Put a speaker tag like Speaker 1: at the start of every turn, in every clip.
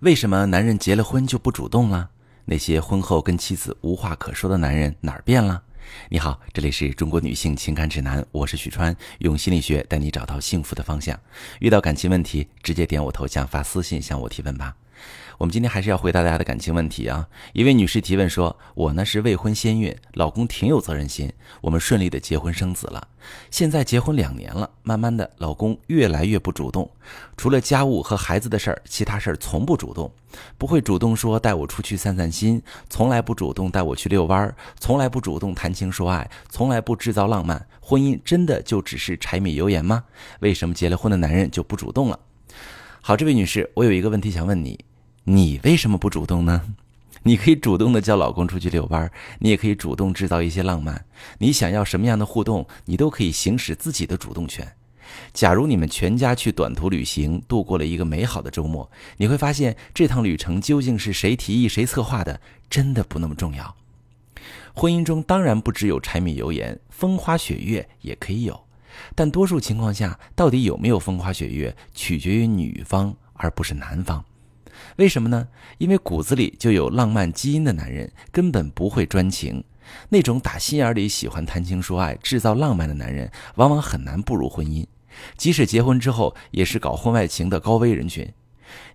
Speaker 1: 为什么男人结了婚就不主动了？那些婚后跟妻子无话可说的男人哪儿变了？你好，这里是中国女性情感指南，我是许川，用心理学带你找到幸福的方向。遇到感情问题，直接点我头像发私信向我提问吧。我们今天还是要回答大家的感情问题啊！一位女士提问说：“我呢是未婚先孕，老公挺有责任心，我们顺利的结婚生子了。现在结婚两年了，慢慢的，老公越来越不主动，除了家务和孩子的事儿，其他事儿从不主动，不会主动说带我出去散散心，从来不主动带我去遛弯儿，从来不主动谈情说爱，从来不制造浪漫。婚姻真的就只是柴米油盐吗？为什么结了婚的男人就不主动了？”好，这位女士，我有一个问题想问你。你为什么不主动呢？你可以主动的叫老公出去遛弯，你也可以主动制造一些浪漫。你想要什么样的互动，你都可以行使自己的主动权。假如你们全家去短途旅行，度过了一个美好的周末，你会发现这趟旅程究竟是谁提议、谁策划的，真的不那么重要。婚姻中当然不只有柴米油盐，风花雪月也可以有，但多数情况下，到底有没有风花雪月，取决于女方而不是男方。为什么呢？因为骨子里就有浪漫基因的男人根本不会专情，那种打心眼里喜欢谈情说爱、制造浪漫的男人，往往很难步入婚姻。即使结婚之后，也是搞婚外情的高危人群。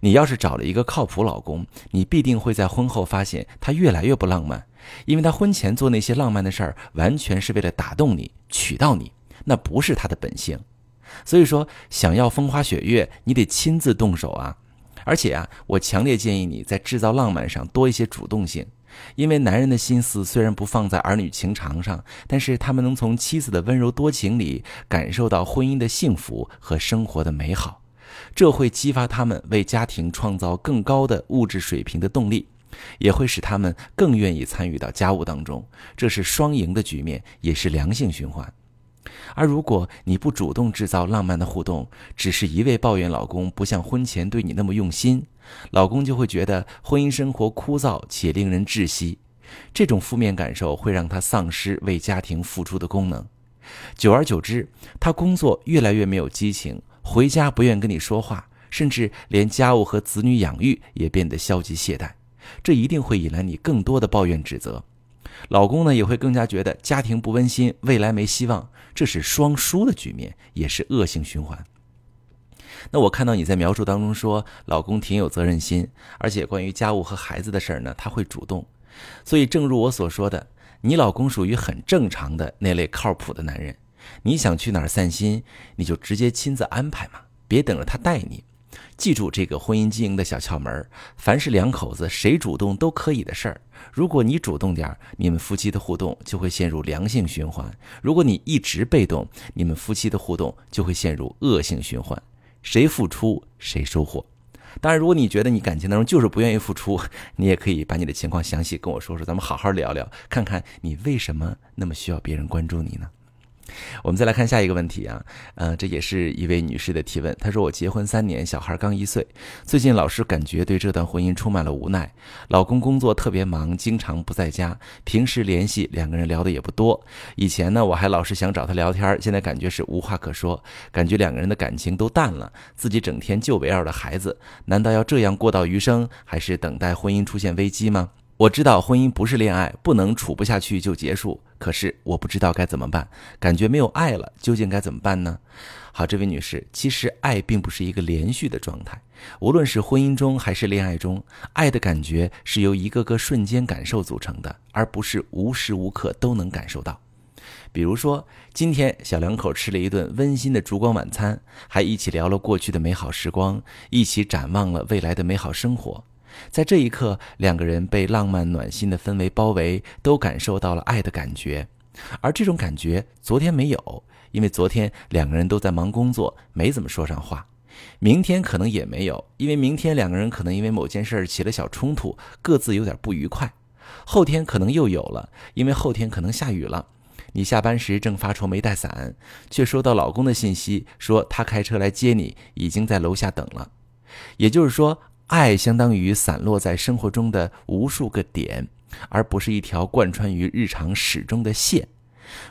Speaker 1: 你要是找了一个靠谱老公，你必定会在婚后发现他越来越不浪漫，因为他婚前做那些浪漫的事儿，完全是为了打动你、娶到你，那不是他的本性。所以说，想要风花雪月，你得亲自动手啊！而且啊，我强烈建议你在制造浪漫上多一些主动性，因为男人的心思虽然不放在儿女情长上，但是他们能从妻子的温柔多情里感受到婚姻的幸福和生活的美好，这会激发他们为家庭创造更高的物质水平的动力，也会使他们更愿意参与到家务当中，这是双赢的局面，也是良性循环。而如果你不主动制造浪漫的互动，只是一味抱怨老公不像婚前对你那么用心，老公就会觉得婚姻生活枯燥且令人窒息。这种负面感受会让他丧失为家庭付出的功能，久而久之，他工作越来越没有激情，回家不愿跟你说话，甚至连家务和子女养育也变得消极懈怠。这一定会引来你更多的抱怨指责。老公呢也会更加觉得家庭不温馨，未来没希望，这是双输的局面，也是恶性循环。那我看到你在描述当中说，老公挺有责任心，而且关于家务和孩子的事儿呢，他会主动。所以正如我所说的，你老公属于很正常的那类靠谱的男人。你想去哪儿散心，你就直接亲自安排嘛，别等着他带你。记住这个婚姻经营的小窍门：凡是两口子谁主动都可以的事儿，如果你主动点你们夫妻的互动就会陷入良性循环；如果你一直被动，你们夫妻的互动就会陷入恶性循环。谁付出谁收获。当然，如果你觉得你感情当中就是不愿意付出，你也可以把你的情况详细跟我说说，咱们好好聊聊，看看你为什么那么需要别人关注你呢？我们再来看下一个问题啊，呃，这也是一位女士的提问。她说：“我结婚三年，小孩刚一岁，最近老是感觉对这段婚姻充满了无奈。老公工作特别忙，经常不在家，平时联系两个人聊的也不多。以前呢，我还老是想找他聊天，现在感觉是无话可说，感觉两个人的感情都淡了。自己整天就围绕着孩子，难道要这样过到余生，还是等待婚姻出现危机吗？”我知道婚姻不是恋爱，不能处不下去就结束。可是我不知道该怎么办，感觉没有爱了，究竟该怎么办呢？好，这位女士，其实爱并不是一个连续的状态，无论是婚姻中还是恋爱中，爱的感觉是由一个个瞬间感受组成的，而不是无时无刻都能感受到。比如说，今天小两口吃了一顿温馨的烛光晚餐，还一起聊了过去的美好时光，一起展望了未来的美好生活。在这一刻，两个人被浪漫暖心的氛围包围，都感受到了爱的感觉。而这种感觉昨天没有，因为昨天两个人都在忙工作，没怎么说上话。明天可能也没有，因为明天两个人可能因为某件事起了小冲突，各自有点不愉快。后天可能又有了，因为后天可能下雨了。你下班时正发愁没带伞，却收到老公的信息，说他开车来接你，已经在楼下等了。也就是说。爱相当于散落在生活中的无数个点，而不是一条贯穿于日常始终的线。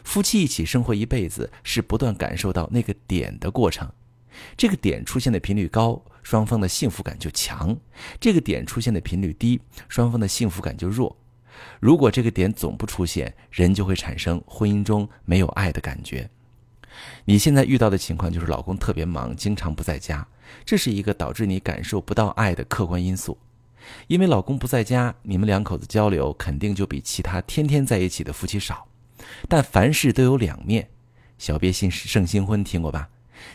Speaker 1: 夫妻一起生活一辈子，是不断感受到那个点的过程。这个点出现的频率高，双方的幸福感就强；这个点出现的频率低，双方的幸福感就弱。如果这个点总不出现，人就会产生婚姻中没有爱的感觉。你现在遇到的情况就是老公特别忙，经常不在家，这是一个导致你感受不到爱的客观因素。因为老公不在家，你们两口子交流肯定就比其他天天在一起的夫妻少。但凡事都有两面，小别新胜新婚听过吧？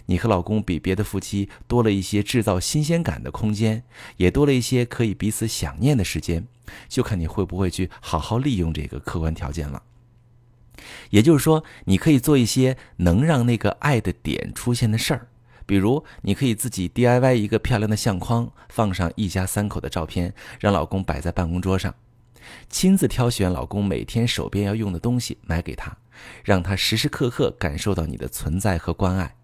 Speaker 1: 你和老公比别的夫妻多了一些制造新鲜感的空间，也多了一些可以彼此想念的时间，就看你会不会去好好利用这个客观条件了。也就是说，你可以做一些能让那个爱的点出现的事儿，比如你可以自己 DIY 一个漂亮的相框，放上一家三口的照片，让老公摆在办公桌上；亲自挑选老公每天手边要用的东西买给他，让他时时刻刻感受到你的存在和关爱。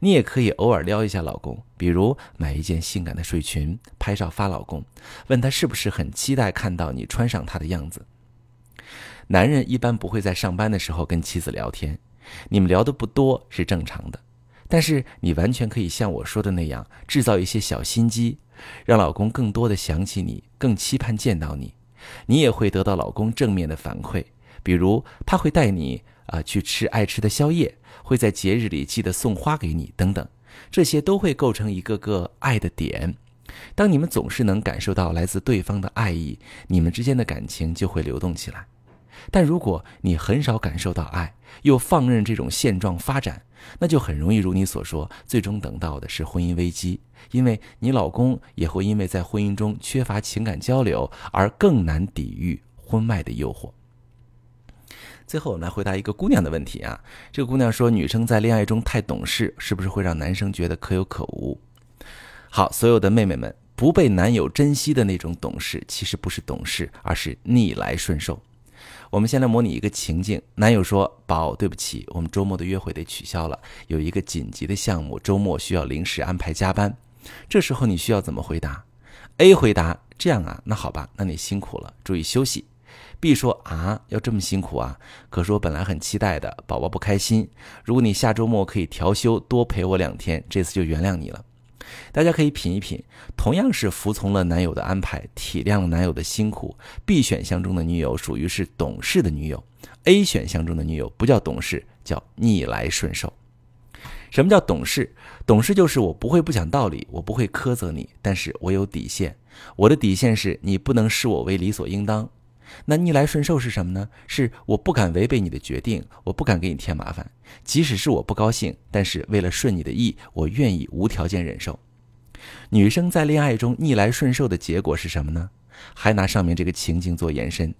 Speaker 1: 你也可以偶尔撩一下老公，比如买一件性感的睡裙，拍照发老公，问他是不是很期待看到你穿上它的样子。男人一般不会在上班的时候跟妻子聊天，你们聊的不多是正常的。但是你完全可以像我说的那样，制造一些小心机，让老公更多的想起你，更期盼见到你。你也会得到老公正面的反馈，比如他会带你啊去吃爱吃的宵夜，会在节日里记得送花给你等等，这些都会构成一个个爱的点。当你们总是能感受到来自对方的爱意，你们之间的感情就会流动起来。但如果你很少感受到爱，又放任这种现状发展，那就很容易如你所说，最终等到的是婚姻危机。因为你老公也会因为在婚姻中缺乏情感交流，而更难抵御婚外的诱惑。最后，我们来回答一个姑娘的问题啊。这个姑娘说，女生在恋爱中太懂事，是不是会让男生觉得可有可无？好，所有的妹妹们，不被男友珍惜的那种懂事，其实不是懂事，而是逆来顺受。我们先来模拟一个情境：男友说：“宝，对不起，我们周末的约会得取消了，有一个紧急的项目，周末需要临时安排加班。”这时候你需要怎么回答？A 回答：“这样啊，那好吧，那你辛苦了，注意休息。”B 说：“啊，要这么辛苦啊？可是我本来很期待的，宝宝不开心。如果你下周末可以调休，多陪我两天，这次就原谅你了。”大家可以品一品，同样是服从了男友的安排，体谅了男友的辛苦。B 选项中的女友属于是懂事的女友，A 选项中的女友不叫懂事，叫逆来顺受。什么叫懂事？懂事就是我不会不讲道理，我不会苛责你，但是我有底线。我的底线是你不能视我为理所应当。那逆来顺受是什么呢？是我不敢违背你的决定，我不敢给你添麻烦，即使是我不高兴，但是为了顺你的意，我愿意无条件忍受。女生在恋爱中逆来顺受的结果是什么呢？还拿上面这个情境做延伸，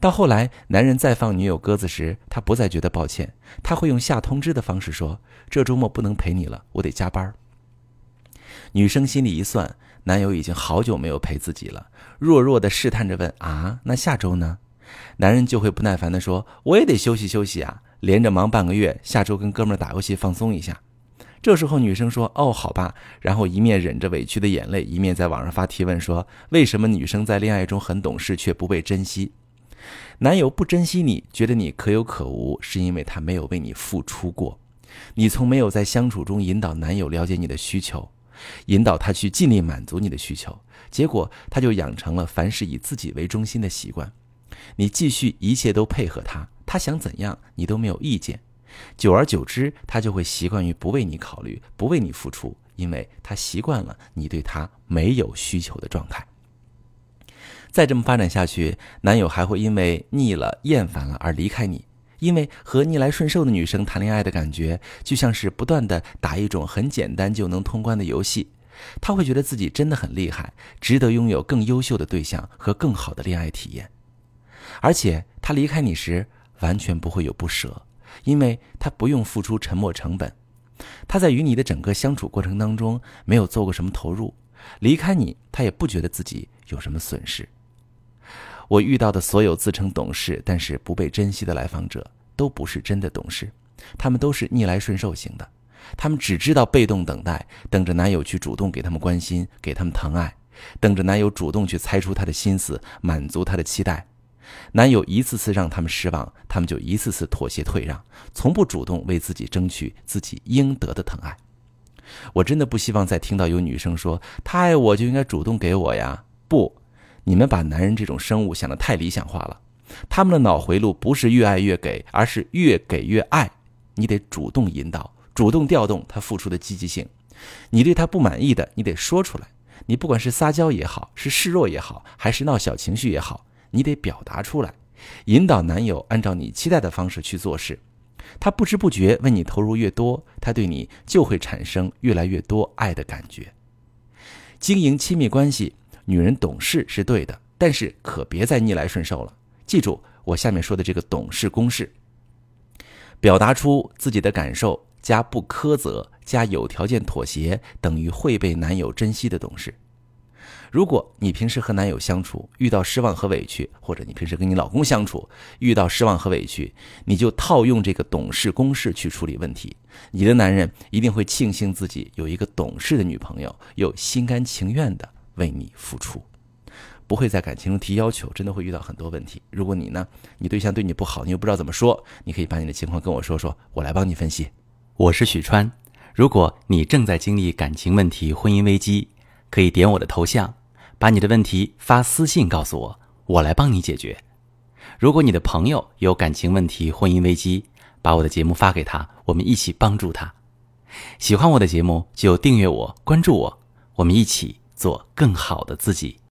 Speaker 1: 到后来男人再放女友鸽子时，他不再觉得抱歉，他会用下通知的方式说：“这周末不能陪你了，我得加班。”女生心里一算。男友已经好久没有陪自己了，弱弱的试探着问：“啊，那下周呢？”男人就会不耐烦地说：“我也得休息休息啊，连着忙半个月，下周跟哥们儿打游戏放松一下。”这时候女生说：“哦，好吧。”然后一面忍着委屈的眼泪，一面在网上发提问说：“为什么女生在恋爱中很懂事却不被珍惜？男友不珍惜你，觉得你可有可无，是因为他没有为你付出过，你从没有在相处中引导男友了解你的需求。”引导他去尽力满足你的需求，结果他就养成了凡事以自己为中心的习惯。你继续一切都配合他，他想怎样你都没有意见。久而久之，他就会习惯于不为你考虑，不为你付出，因为他习惯了你对他没有需求的状态。再这么发展下去，男友还会因为腻了、厌烦了而离开你。因为和逆来顺受的女生谈恋爱的感觉，就像是不断的打一种很简单就能通关的游戏，他会觉得自己真的很厉害，值得拥有更优秀的对象和更好的恋爱体验。而且他离开你时，完全不会有不舍，因为他不用付出沉没成本，他在与你的整个相处过程当中没有做过什么投入，离开你，他也不觉得自己有什么损失。我遇到的所有自称懂事但是不被珍惜的来访者，都不是真的懂事，他们都是逆来顺受型的，他们只知道被动等待，等着男友去主动给他们关心，给他们疼爱，等着男友主动去猜出他的心思，满足他的期待。男友一次次让他们失望，他们就一次次妥协退让，从不主动为自己争取自己应得的疼爱。我真的不希望再听到有女生说他爱我就应该主动给我呀。不，你们把男人这种生物想得太理想化了。他们的脑回路不是越爱越给，而是越给越爱。你得主动引导，主动调动他付出的积极性。你对他不满意的，你得说出来。你不管是撒娇也好，是示弱也好，还是闹小情绪也好，你得表达出来，引导男友按照你期待的方式去做事。他不知不觉为你投入越多，他对你就会产生越来越多爱的感觉。经营亲密关系，女人懂事是对的，但是可别再逆来顺受了。记住我下面说的这个懂事公式：表达出自己的感受，加不苛责，加有条件妥协，等于会被男友珍惜的懂事。如果你平时和男友相处遇到失望和委屈，或者你平时跟你老公相处遇到失望和委屈，你就套用这个懂事公式去处理问题，你的男人一定会庆幸自己有一个懂事的女朋友，又心甘情愿的为你付出，不会在感情中提要求，真的会遇到很多问题。如果你呢，你对象对你不好，你又不知道怎么说，你可以把你的情况跟我说说，我来帮你分析。
Speaker 2: 我是许川，如果你正在经历感情问题、婚姻危机，可以点我的头像。把你的问题发私信告诉我，我来帮你解决。如果你的朋友有感情问题、婚姻危机，把我的节目发给他，我们一起帮助他。喜欢我的节目就订阅我、关注我，我们一起做更好的自己。